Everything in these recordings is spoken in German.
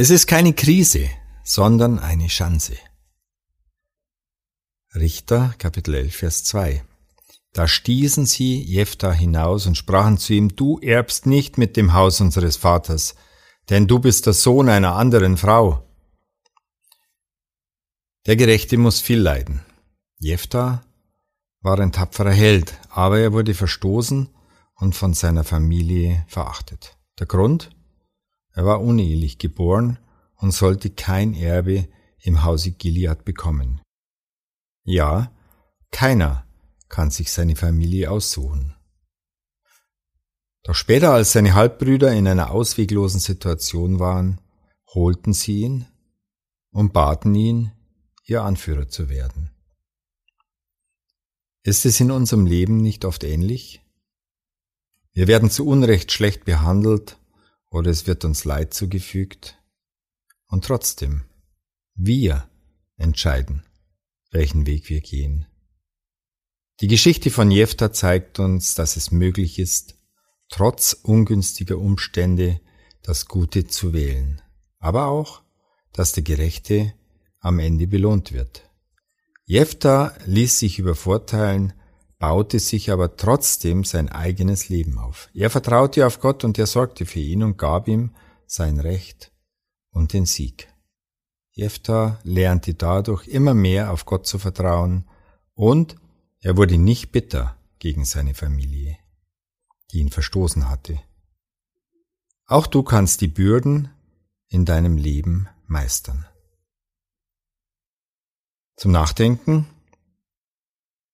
Es ist keine Krise, sondern eine Chance. Richter Kapitel 11 Vers 2 Da stießen sie Jephthah hinaus und sprachen zu ihm, du erbst nicht mit dem Haus unseres Vaters, denn du bist der Sohn einer anderen Frau. Der Gerechte muss viel leiden. Jephthah war ein tapferer Held, aber er wurde verstoßen und von seiner Familie verachtet. Der Grund? Er war unehelich geboren und sollte kein Erbe im Hause Gilead bekommen. Ja, keiner kann sich seine Familie aussuchen. Doch später, als seine Halbbrüder in einer ausweglosen Situation waren, holten sie ihn und baten ihn, ihr Anführer zu werden. Ist es in unserem Leben nicht oft ähnlich? Wir werden zu Unrecht schlecht behandelt oder es wird uns Leid zugefügt. Und trotzdem, wir entscheiden, welchen Weg wir gehen. Die Geschichte von Jefta zeigt uns, dass es möglich ist, trotz ungünstiger Umstände das Gute zu wählen, aber auch, dass der Gerechte am Ende belohnt wird. Jefta ließ sich übervorteilen baute sich aber trotzdem sein eigenes Leben auf. Er vertraute auf Gott und er sorgte für ihn und gab ihm sein Recht und den Sieg. Jephthah lernte dadurch immer mehr auf Gott zu vertrauen und er wurde nicht bitter gegen seine Familie, die ihn verstoßen hatte. Auch du kannst die Bürden in deinem Leben meistern. Zum Nachdenken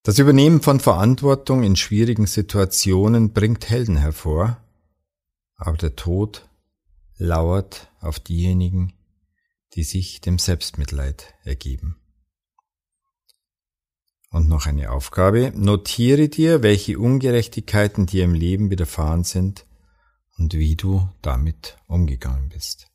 das Übernehmen von Verantwortung in schwierigen Situationen bringt Helden hervor, aber der Tod lauert auf diejenigen, die sich dem Selbstmitleid ergeben. Und noch eine Aufgabe. Notiere dir, welche Ungerechtigkeiten dir im Leben widerfahren sind und wie du damit umgegangen bist.